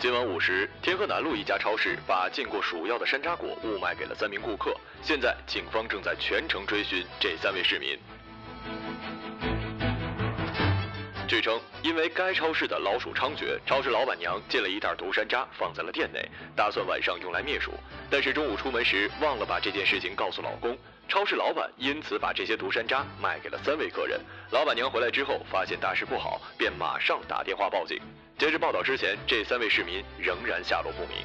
今晚五时，天河南路一家超市把进过鼠药的山楂果误卖给了三名顾客。现在，警方正在全程追寻这三位市民。据称，因为该超市的老鼠猖獗，超市老板娘进了一袋毒山楂放在了店内，打算晚上用来灭鼠。但是中午出门时忘了把这件事情告诉老公，超市老板因此把这些毒山楂卖给了三位客人。老板娘回来之后发现大事不好，便马上打电话报警。截至报道之前，这三位市民仍然下落不明。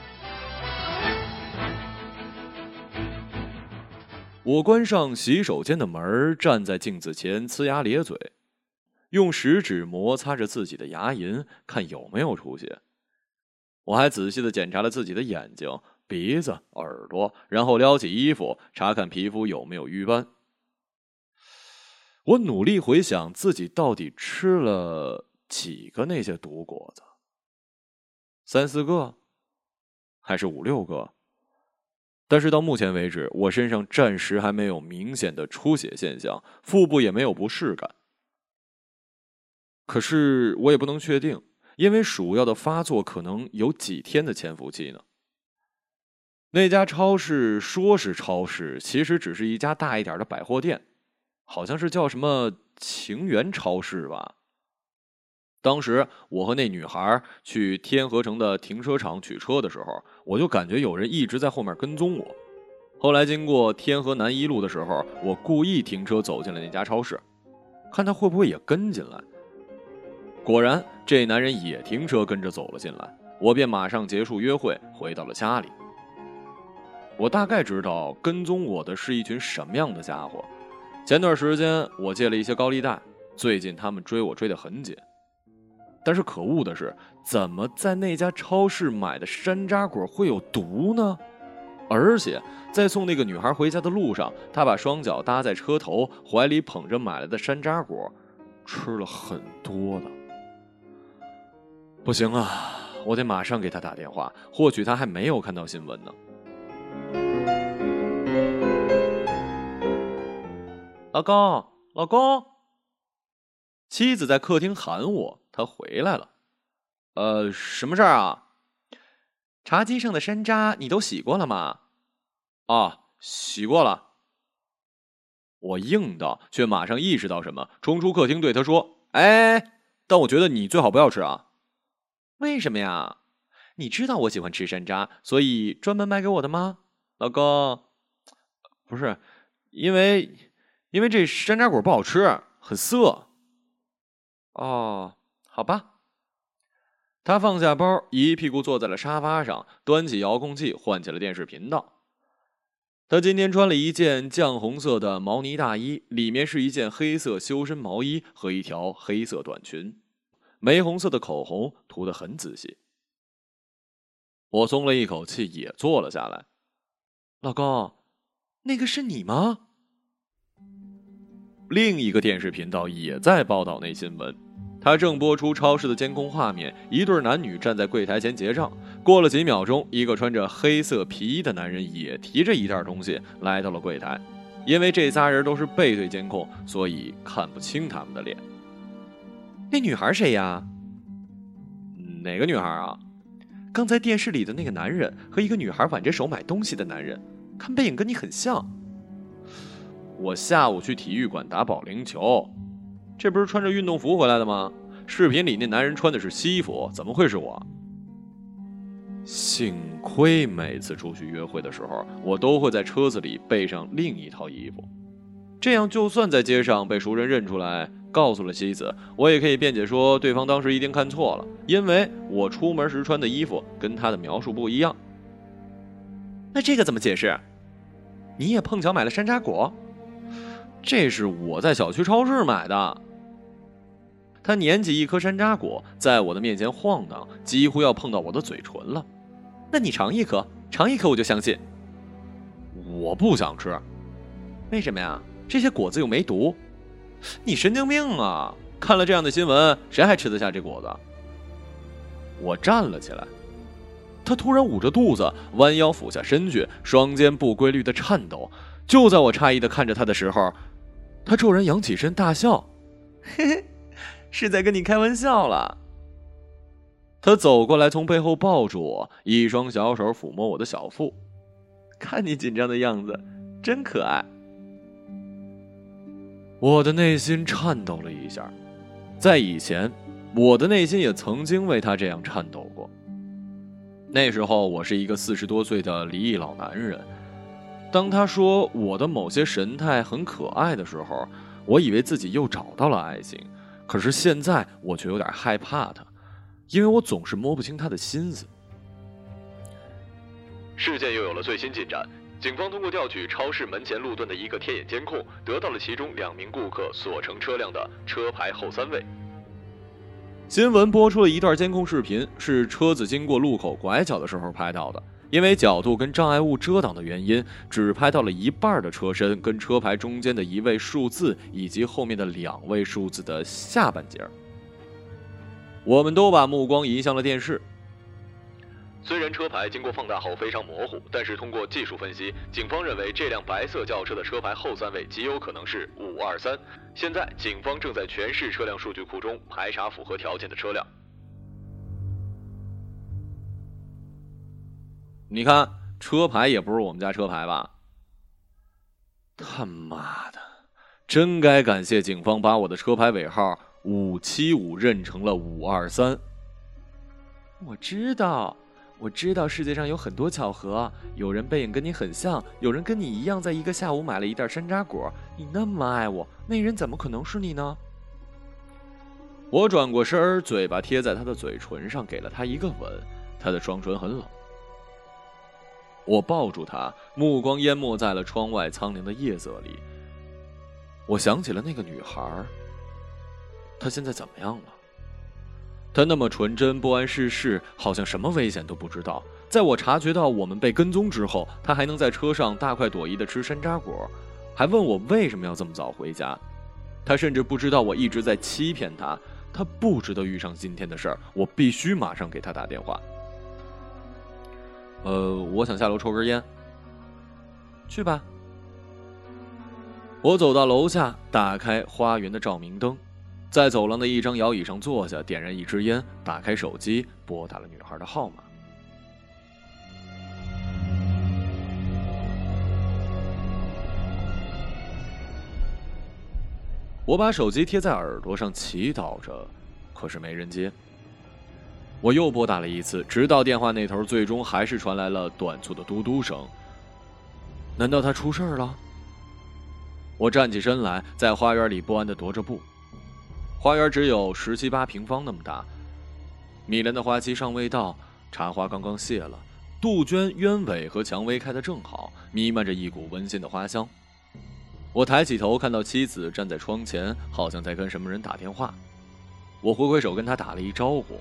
我关上洗手间的门，站在镜子前呲牙咧嘴，用食指摩擦着自己的牙龈，看有没有出血。我还仔细的检查了自己的眼睛、鼻子、耳朵，然后撩起衣服，查看皮肤有没有瘀斑。我努力回想自己到底吃了几个那些毒果子。三四个，还是五六个？但是到目前为止，我身上暂时还没有明显的出血现象，腹部也没有不适感。可是我也不能确定，因为鼠药的发作可能有几天的潜伏期呢。那家超市说是超市，其实只是一家大一点的百货店，好像是叫什么情缘超市吧。当时我和那女孩去天河城的停车场取车的时候，我就感觉有人一直在后面跟踪我。后来经过天河南一路的时候，我故意停车走进了那家超市，看他会不会也跟进来。果然，这男人也停车跟着走了进来，我便马上结束约会，回到了家里。我大概知道跟踪我的是一群什么样的家伙。前段时间我借了一些高利贷，最近他们追我追得很紧。但是可恶的是，怎么在那家超市买的山楂果会有毒呢？而且在送那个女孩回家的路上，他把双脚搭在车头，怀里捧着买来的山楂果，吃了很多的。不行啊，我得马上给他打电话，或许他还没有看到新闻呢。老公，老公，妻子在客厅喊我。他回来了，呃，什么事儿啊？茶几上的山楂你都洗过了吗？啊，洗过了。我应道，却马上意识到什么，冲出客厅对他说：“哎，但我觉得你最好不要吃啊。为什么呀？你知道我喜欢吃山楂，所以专门买给我的吗？老公，不是，因为因为这山楂果不好吃，很涩。哦。”好吧，他放下包，一屁股坐在了沙发上，端起遥控器，换起了电视频道。他今天穿了一件绛红色的毛呢大衣，里面是一件黑色修身毛衣和一条黑色短裙，玫红色的口红涂得很仔细。我松了一口气，也坐了下来。老公，那个是你吗？另一个电视频道也在报道那新闻。他正播出超市的监控画面，一对男女站在柜台前结账。过了几秒钟，一个穿着黑色皮衣的男人也提着一袋东西来到了柜台。因为这仨人都是背对监控，所以看不清他们的脸。那女孩谁呀？哪个女孩啊？刚才电视里的那个男人和一个女孩挽着手买东西的男人，看背影跟你很像。我下午去体育馆打保龄球。这不是穿着运动服回来的吗？视频里那男人穿的是西服，怎么会是我？幸亏每次出去约会的时候，我都会在车子里备上另一套衣服，这样就算在街上被熟人认出来，告诉了妻子，我也可以辩解说对方当时一定看错了，因为我出门时穿的衣服跟他的描述不一样。那这个怎么解释？你也碰巧买了山楂果？这是我在小区超市买的。他捻起一颗山楂果，在我的面前晃荡，几乎要碰到我的嘴唇了。那你尝一颗，尝一颗我就相信。我不想吃，为什么呀？这些果子又没毒。你神经病啊！看了这样的新闻，谁还吃得下这果子？我站了起来，他突然捂着肚子，弯腰俯下身去，双肩不规律的颤抖。就在我诧异的看着他的时候，他骤然扬起身大笑，嘿嘿。是在跟你开玩笑了。他走过来，从背后抱住我，一双小手抚摸我的小腹，看你紧张的样子，真可爱。我的内心颤抖了一下，在以前，我的内心也曾经为他这样颤抖过。那时候，我是一个四十多岁的离异老男人。当他说我的某些神态很可爱的时候，我以为自己又找到了爱情。可是现在，我却有点害怕他，因为我总是摸不清他的心思。事件又有了最新进展。警方通过调取超市门前路段的一个天眼监控，得到了其中两名顾客所乘车辆的车牌后三位。新闻播出了一段监控视频，是车子经过路口拐角的时候拍到的。因为角度跟障碍物遮挡的原因，只拍到了一半的车身跟车牌中间的一位数字以及后面的两位数字的下半截。我们都把目光移向了电视。虽然车牌经过放大后非常模糊，但是通过技术分析，警方认为这辆白色轿车的车牌后三位极有可能是五二三。现在，警方正在全市车辆数据库中排查符合条件的车辆。你看，车牌也不是我们家车牌吧？他妈的，真该感谢警方把我的车牌尾号五七五认成了五二三。我知道。我知道世界上有很多巧合，有人背影跟你很像，有人跟你一样，在一个下午买了一袋山楂果。你那么爱我，那人怎么可能是你呢？我转过身儿，嘴巴贴在他的嘴唇上，给了他一个吻。他的双唇很冷。我抱住他，目光淹没在了窗外苍凉的夜色里。我想起了那个女孩，她现在怎么样了？他那么纯真，不谙世事，好像什么危险都不知道。在我察觉到我们被跟踪之后，他还能在车上大快朵颐的吃山楂果，还问我为什么要这么早回家。他甚至不知道我一直在欺骗他，他不值得遇上今天的事儿。我必须马上给他打电话。呃，我想下楼抽根烟。去吧。我走到楼下，打开花园的照明灯。在走廊的一张摇椅上坐下，点燃一支烟，打开手机，拨打了女孩的号码。我把手机贴在耳朵上，祈祷着，可是没人接。我又拨打了一次，直到电话那头最终还是传来了短促的嘟嘟声。难道他出事了？我站起身来，在花园里不安的踱着步。花园只有十七八平方那么大，米兰的花期尚未到，茶花刚刚谢了，杜鹃、鸢尾和蔷薇开得正好，弥漫着一股温馨的花香。我抬起头，看到妻子站在窗前，好像在跟什么人打电话。我挥挥手跟他打了一招呼。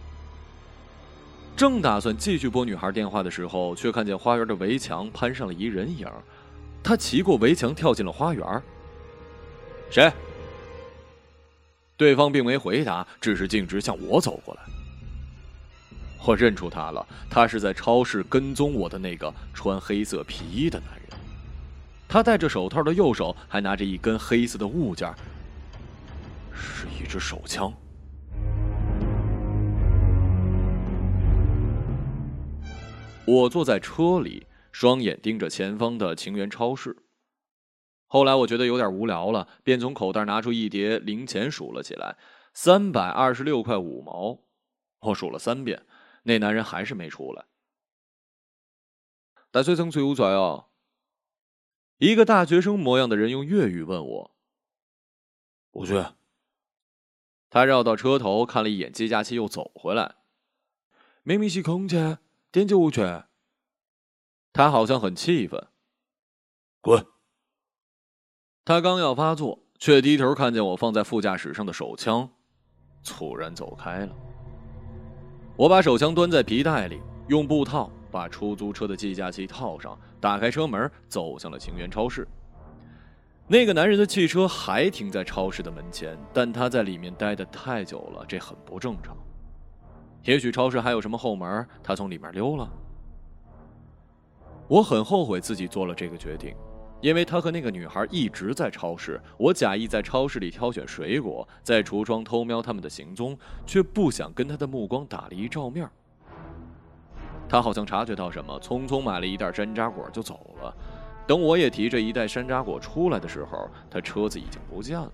正打算继续拨女孩电话的时候，却看见花园的围墙攀上了一人影，他骑过围墙跳进了花园。谁？对方并没回答，只是径直向我走过来。我认出他了，他是在超市跟踪我的那个穿黑色皮衣的男人。他戴着手套的右手还拿着一根黑色的物件，是一支手枪。我坐在车里，双眼盯着前方的情缘超市。后来我觉得有点无聊了，便从口袋拿出一叠零钱数了起来，三百二十六块五毛。我数了三遍，那男人还是没出来。大学生最有拽啊！一个大学生模样的人用粤语问我：“不去。”他绕到车头看了一眼计价器，又走回来。明明是空车，点就不去？他好像很气愤。滚！他刚要发作，却低头看见我放在副驾驶上的手枪，猝然走开了。我把手枪端在皮带里，用布套把出租车的计价器套上，打开车门，走向了情缘超市。那个男人的汽车还停在超市的门前，但他在里面待得太久了，这很不正常。也许超市还有什么后门，他从里面溜了。我很后悔自己做了这个决定。因为他和那个女孩一直在超市，我假意在超市里挑选水果，在橱窗偷瞄他们的行踪，却不想跟他的目光打了一照面。他好像察觉到什么，匆匆买了一袋山楂果就走了。等我也提着一袋山楂果出来的时候，他车子已经不见了。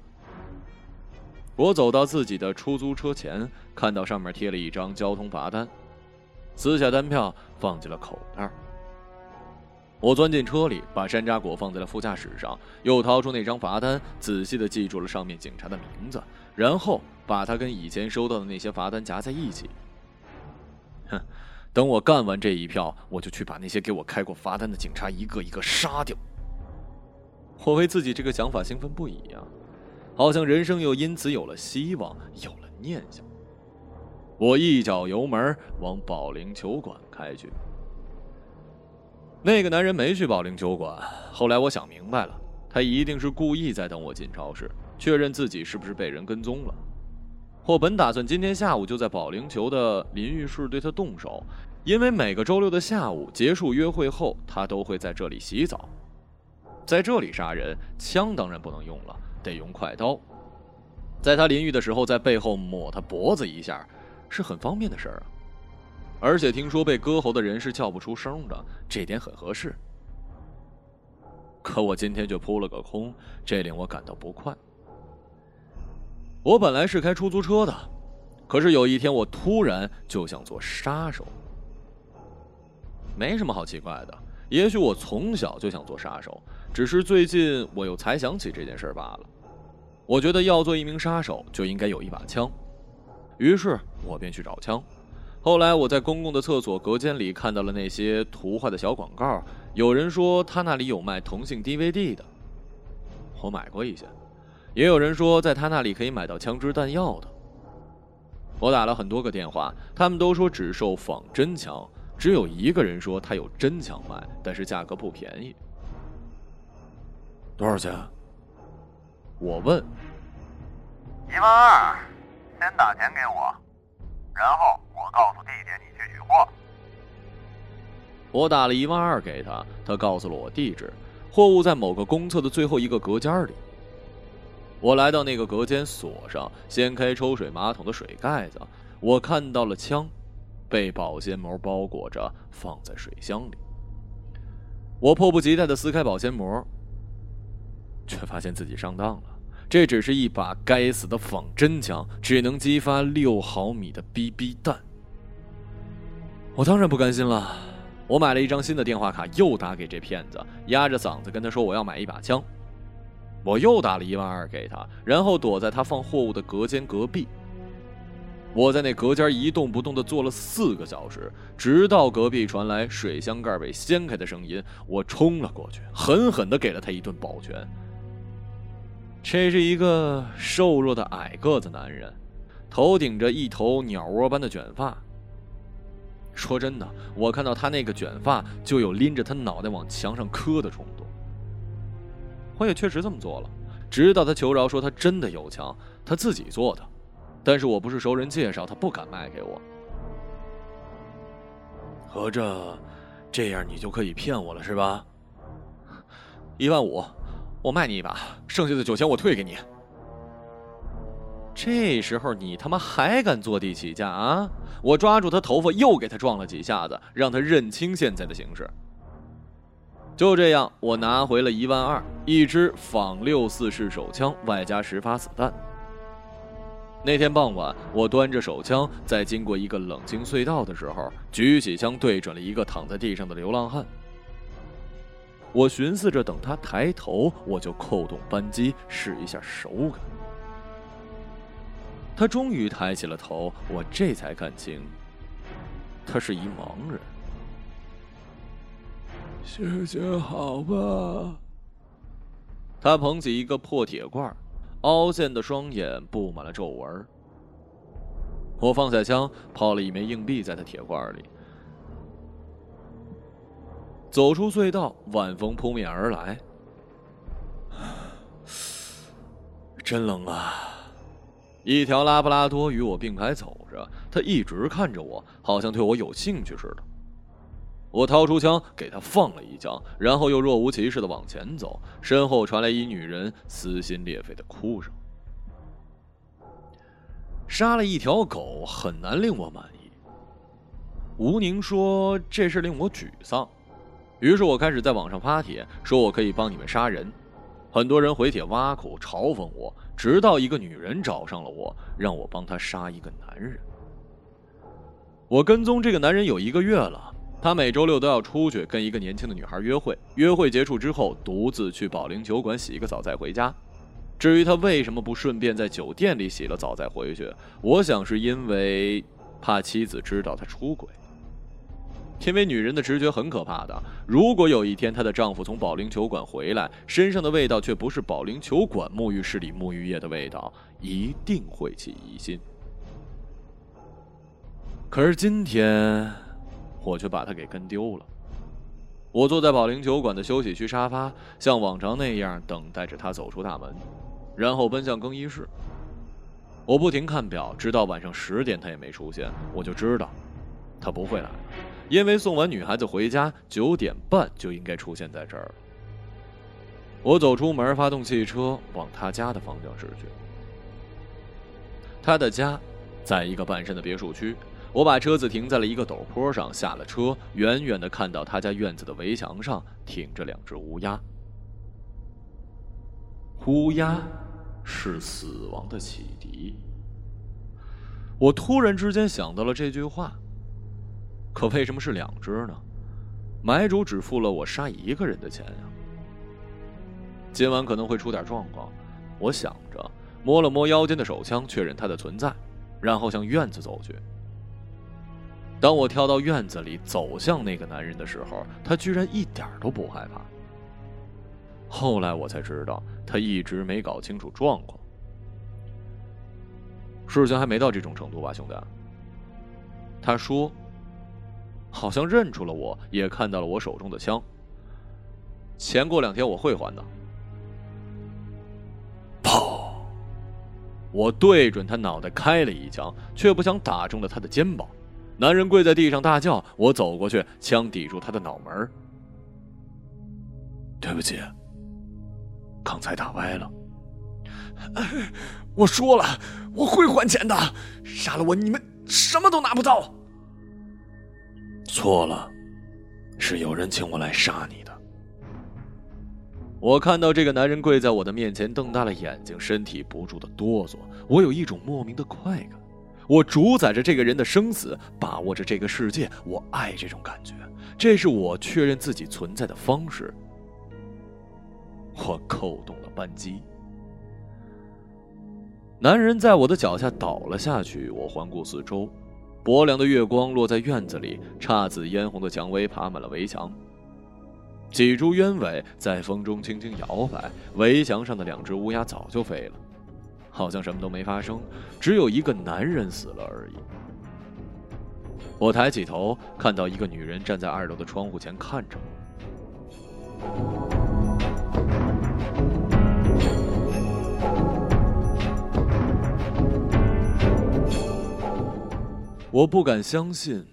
我走到自己的出租车前，看到上面贴了一张交通罚单，撕下单票放进了口袋。我钻进车里，把山楂果放在了副驾驶上，又掏出那张罚单，仔细的记住了上面警察的名字，然后把它跟以前收到的那些罚单夹在一起。哼，等我干完这一票，我就去把那些给我开过罚单的警察一个一个杀掉。我为自己这个想法兴奋不已啊，好像人生又因此有了希望，有了念想。我一脚油门往保龄球馆开去。那个男人没去保龄球馆。后来我想明白了，他一定是故意在等我进超市，确认自己是不是被人跟踪了。我本打算今天下午就在保龄球的淋浴室对他动手，因为每个周六的下午结束约会后，他都会在这里洗澡。在这里杀人，枪当然不能用了，得用快刀。在他淋浴的时候，在背后抹他脖子一下，是很方便的事儿啊。而且听说被割喉的人是叫不出声的，这点很合适。可我今天却扑了个空，这令我感到不快。我本来是开出租车的，可是有一天我突然就想做杀手。没什么好奇怪的，也许我从小就想做杀手，只是最近我又才想起这件事罢了。我觉得要做一名杀手就应该有一把枪，于是我便去找枪。后来我在公共的厕所隔间里看到了那些图画的小广告，有人说他那里有卖同性 DVD 的，我买过一些；也有人说在他那里可以买到枪支弹药的。我打了很多个电话，他们都说只售仿真枪，只有一个人说他有真枪卖，但是价格不便宜。多少钱？我问。一万二，先打钱给我，然后。我告诉地点，你去取货。我打了一万二给他，他告诉了我地址，货物在某个公厕的最后一个隔间里。我来到那个隔间，锁上，掀开抽水马桶的水盖子，我看到了枪，被保鲜膜包裹着，放在水箱里。我迫不及待的撕开保鲜膜，却发现自己上当了。这只是一把该死的仿真枪，只能激发六毫米的 BB 弹。我当然不甘心了，我买了一张新的电话卡，又打给这骗子，压着嗓子跟他说我要买一把枪。我又打了一万二给他，然后躲在他放货物的隔间隔壁。我在那隔间一动不动的坐了四个小时，直到隔壁传来水箱盖被掀开的声音，我冲了过去，狠狠的给了他一顿保拳。这是一个瘦弱的矮个子男人，头顶着一头鸟窝般的卷发。说真的，我看到他那个卷发，就有拎着他脑袋往墙上磕的冲动。我也确实这么做了，直到他求饶说他真的有枪，他自己做的，但是我不是熟人介绍，他不敢卖给我。合着，这样你就可以骗我了是吧？一万五。我卖你一把，剩下的酒钱我退给你。这时候你他妈还敢坐地起价啊！我抓住他头发，又给他撞了几下子，让他认清现在的形势。就这样，我拿回了一万二，一支仿六四式手枪，外加十发子弹。那天傍晚，我端着手枪，在经过一个冷清隧道的时候，举起枪对准了一个躺在地上的流浪汉。我寻思着，等他抬头，我就扣动扳机试一下手感。他终于抬起了头，我这才看清，他是一盲人。行行好吧？他捧起一个破铁罐，凹陷的双眼布满了皱纹。我放下枪，抛了一枚硬币在他铁罐里。走出隧道，晚风扑面而来，真冷啊！一条拉布拉多与我并排走着，它一直看着我，好像对我有兴趣似的。我掏出枪给他放了一枪，然后又若无其事的往前走，身后传来一女人撕心裂肺的哭声。杀了一条狗很难令我满意。吴宁说这事令我沮丧，于是我开始在网上发帖，说我可以帮你们杀人。很多人回帖挖苦嘲讽我，直到一个女人找上了我，让我帮她杀一个男人。我跟踪这个男人有一个月了，他每周六都要出去跟一个年轻的女孩约会，约会结束之后独自去保龄球馆洗个澡再回家。至于他为什么不顺便在酒店里洗了澡再回去，我想是因为怕妻子知道他出轨。因为女人的直觉很可怕的，如果有一天她的丈夫从保龄球馆回来，身上的味道却不是保龄球馆沐浴室里沐浴液的味道，一定会起疑心。可是今天，我却把他给跟丢了。我坐在保龄球馆的休息区沙发，像往常那样等待着他走出大门。然后奔向更衣室。我不停看表，直到晚上十点，他也没出现，我就知道他不会来，因为送完女孩子回家，九点半就应该出现在这儿。我走出门，发动汽车往他家的方向驶去。他的家在一个半山的别墅区，我把车子停在了一个陡坡上，下了车，远远的看到他家院子的围墙上停着两只乌鸦。乌鸦是死亡的启迪。我突然之间想到了这句话。可为什么是两只呢？买主只付了我杀一个人的钱呀。今晚可能会出点状况，我想着，摸了摸腰间的手枪，确认它的存在，然后向院子走去。当我跳到院子里，走向那个男人的时候，他居然一点都不害怕。后来我才知道，他一直没搞清楚状况。事情还没到这种程度吧，兄弟？他说，好像认出了我，也看到了我手中的枪。钱过两天我会还的。砰！我对准他脑袋开了一枪，却不想打中了他的肩膀。男人跪在地上大叫，我走过去，枪抵住他的脑门。对不起。刚才打歪了，我说了我会还钱的。杀了我，你们什么都拿不到。错了，是有人请我来杀你的。我看到这个男人跪在我的面前，瞪大了眼睛，身体不住的哆嗦。我有一种莫名的快感，我主宰着这个人的生死，把握着这个世界。我爱这种感觉，这是我确认自己存在的方式。我扣动了扳机，男人在我的脚下倒了下去。我环顾四周，薄凉的月光落在院子里，姹紫嫣红的蔷薇爬满了围墙。几株鸢尾在风中轻轻摇摆，围墙上的两只乌鸦早就飞了，好像什么都没发生，只有一个男人死了而已。我抬起头，看到一个女人站在二楼的窗户前看着我。我不敢相信，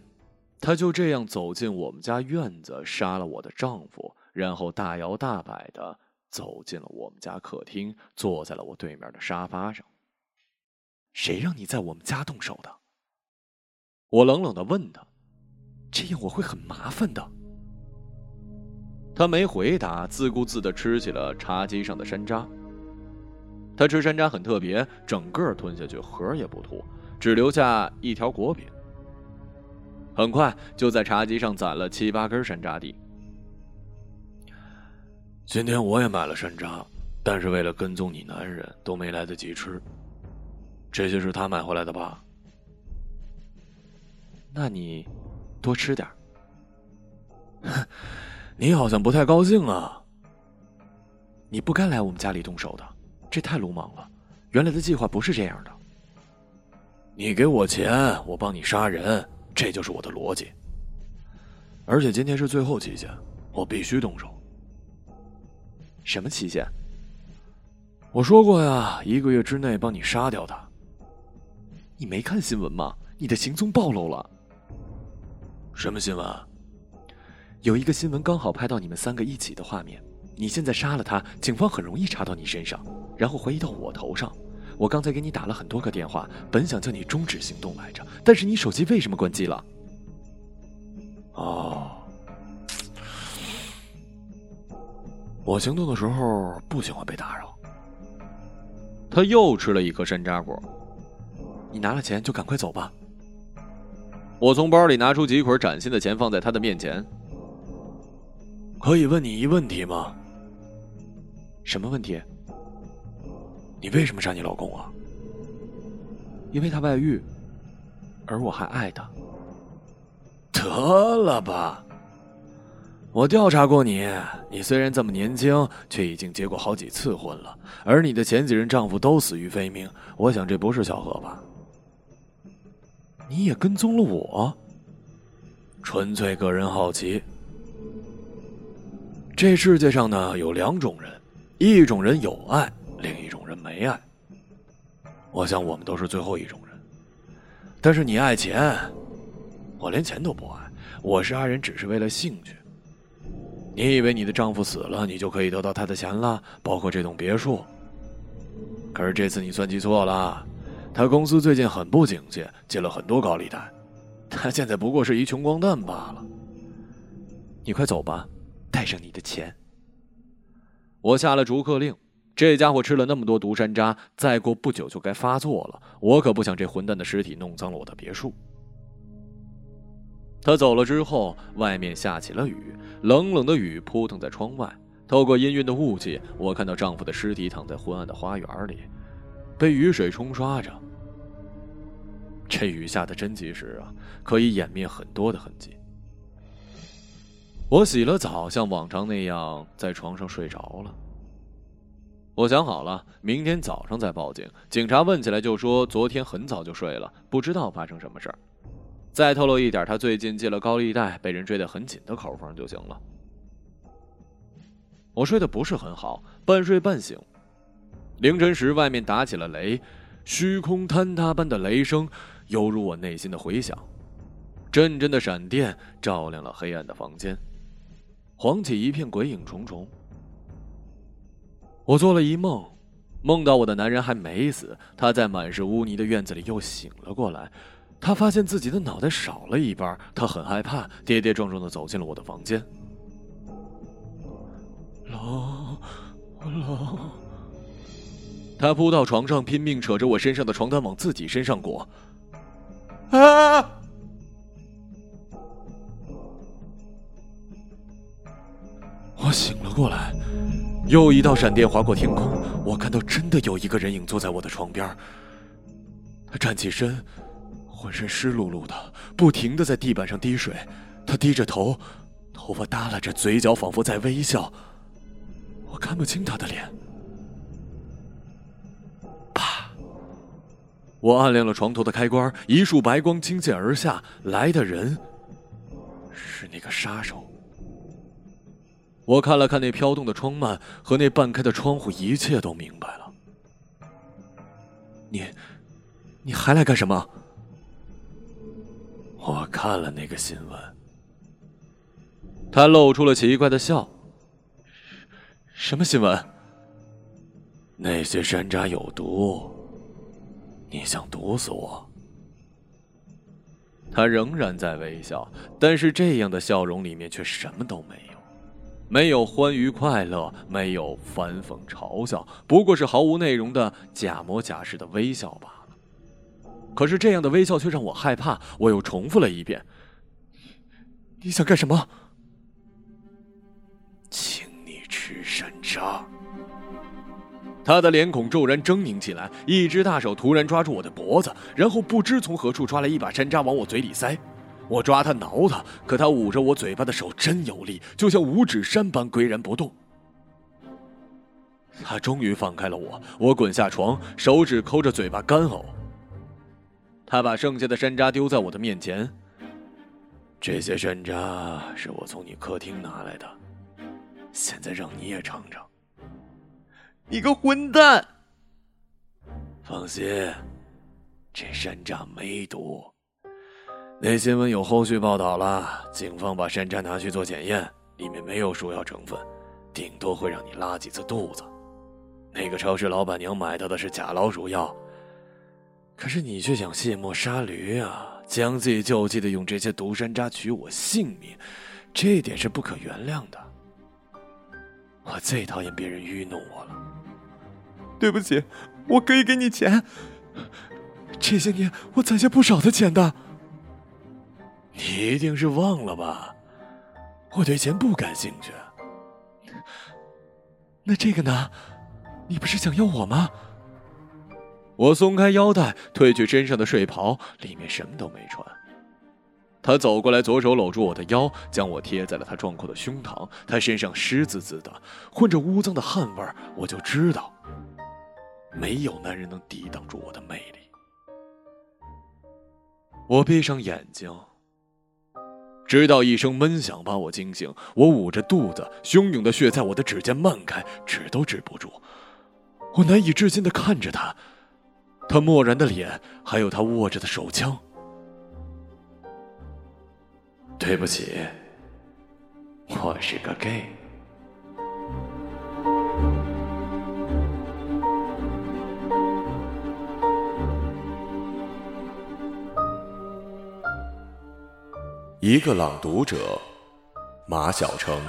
她就这样走进我们家院子，杀了我的丈夫，然后大摇大摆的走进了我们家客厅，坐在了我对面的沙发上。谁让你在我们家动手的？我冷冷的问他，这样我会很麻烦的。他没回答，自顾自的吃起了茶几上的山楂。他吃山楂很特别，整个吞下去，核也不吐。只留下一条果饼，很快就在茶几上攒了七八根山楂地。今天我也买了山楂，但是为了跟踪你男人，都没来得及吃。这些是他买回来的吧？那你多吃点。你好像不太高兴啊。你不该来我们家里动手的，这太鲁莽了。原来的计划不是这样的。你给我钱，我帮你杀人，这就是我的逻辑。而且今天是最后期限，我必须动手。什么期限？我说过呀，一个月之内帮你杀掉他。你没看新闻吗？你的行踪暴露了。什么新闻？有一个新闻刚好拍到你们三个一起的画面。你现在杀了他，警方很容易查到你身上，然后怀疑到我头上。我刚才给你打了很多个电话，本想叫你终止行动来着，但是你手机为什么关机了？哦，我行动的时候不喜欢被打扰。他又吃了一颗山楂果。你拿了钱就赶快走吧。我从包里拿出几捆崭新的钱放在他的面前。可以问你一问题吗？什么问题？你为什么杀你老公啊？因为他外遇，而我还爱他。得了吧！我调查过你，你虽然这么年轻，却已经结过好几次婚了，而你的前几任丈夫都死于非命。我想这不是巧合吧？你也跟踪了我？纯粹个人好奇。这世界上呢，有两种人，一种人有爱，另一种人没爱。我想我们都是最后一种人。但是你爱钱，我连钱都不爱。我是爱人只是为了兴趣。你以为你的丈夫死了，你就可以得到他的钱了，包括这栋别墅？可是这次你算计错了，他公司最近很不景气，借了很多高利贷，他现在不过是一穷光蛋罢了。你快走吧，带上你的钱。我下了逐客令，这家伙吃了那么多毒山楂，再过不久就该发作了，我可不想这混蛋的尸体弄脏了我的别墅。他走了之后，外面下起了雨，冷冷的雨扑腾在窗外。透过氤氲的雾气，我看到丈夫的尸体躺在昏暗的花园里，被雨水冲刷着。这雨下的真及时啊，可以掩灭很多的痕迹。我洗了澡，像往常那样在床上睡着了。我想好了，明天早上再报警。警察问起来就说昨天很早就睡了，不知道发生什么事儿。再透露一点，他最近借了高利贷，被人追得很紧的口风就行了。我睡得不是很好，半睡半醒。凌晨时，外面打起了雷，虚空坍塌般的雷声犹如我内心的回响，阵阵的闪电照亮了黑暗的房间，晃起一片鬼影重重。我做了一梦，梦到我的男人还没死，他在满是污泥的院子里又醒了过来。他发现自己的脑袋少了一半，他很害怕，跌跌撞撞的走进了我的房间。他扑到床上，拼命扯着我身上的床单往自己身上裹。啊！我醒了过来，又一道闪电划过天空，我看到真的有一个人影坐在我的床边。他站起身。浑身湿漉漉的，不停的在地板上滴水。他低着头，头发耷拉着，嘴角仿佛在微笑。我看不清他的脸。啪！我按亮了床头的开关，一束白光倾泻而下。来的人是那个杀手。我看了看那飘动的窗幔和那半开的窗户，一切都明白了。你，你还来干什么？我看了那个新闻，他露出了奇怪的笑。什么新闻？那些山楂有毒，你想毒死我？他仍然在微笑，但是这样的笑容里面却什么都没有，没有欢愉快乐，没有反讽嘲笑，不过是毫无内容的假模假式的微笑罢了。可是这样的微笑却让我害怕，我又重复了一遍：“你想干什么？”请你吃山楂。他的脸孔骤然狰狞起来，一只大手突然抓住我的脖子，然后不知从何处抓来一把山楂往我嘴里塞。我抓他挠他，可他捂着我嘴巴的手真有力，就像五指山般岿然不动。他终于放开了我，我滚下床，手指抠着嘴巴干呕。他把剩下的山楂丢在我的面前。这些山楂是我从你客厅拿来的，现在让你也尝尝。你个混蛋！放心，这山楂没毒。那新闻有后续报道了，警方把山楂拿去做检验，里面没有鼠药成分，顶多会让你拉几次肚子。那个超市老板娘买到的是假老鼠药，可是你却想卸磨杀驴啊，将计就计的用这些毒山楂取我性命，这点是不可原谅的。我最讨厌别人愚弄我了。对不起，我可以给你钱，这些年我攒下不少的钱的。你一定是忘了吧？我对钱不感兴趣。那这个呢？你不是想要我吗？我松开腰带，褪去身上的睡袍，里面什么都没穿。他走过来，左手搂住我的腰，将我贴在了他壮阔的胸膛。他身上湿滋滋的，混着污脏的汗味儿，我就知道，没有男人能抵挡住我的魅力。我闭上眼睛。直到一声闷响把我惊醒，我捂着肚子，汹涌的血在我的指尖漫开，止都止不住。我难以置信的看着他，他漠然的脸，还有他握着的手枪。对不起，我是个 gay。一个朗读者，马晓成。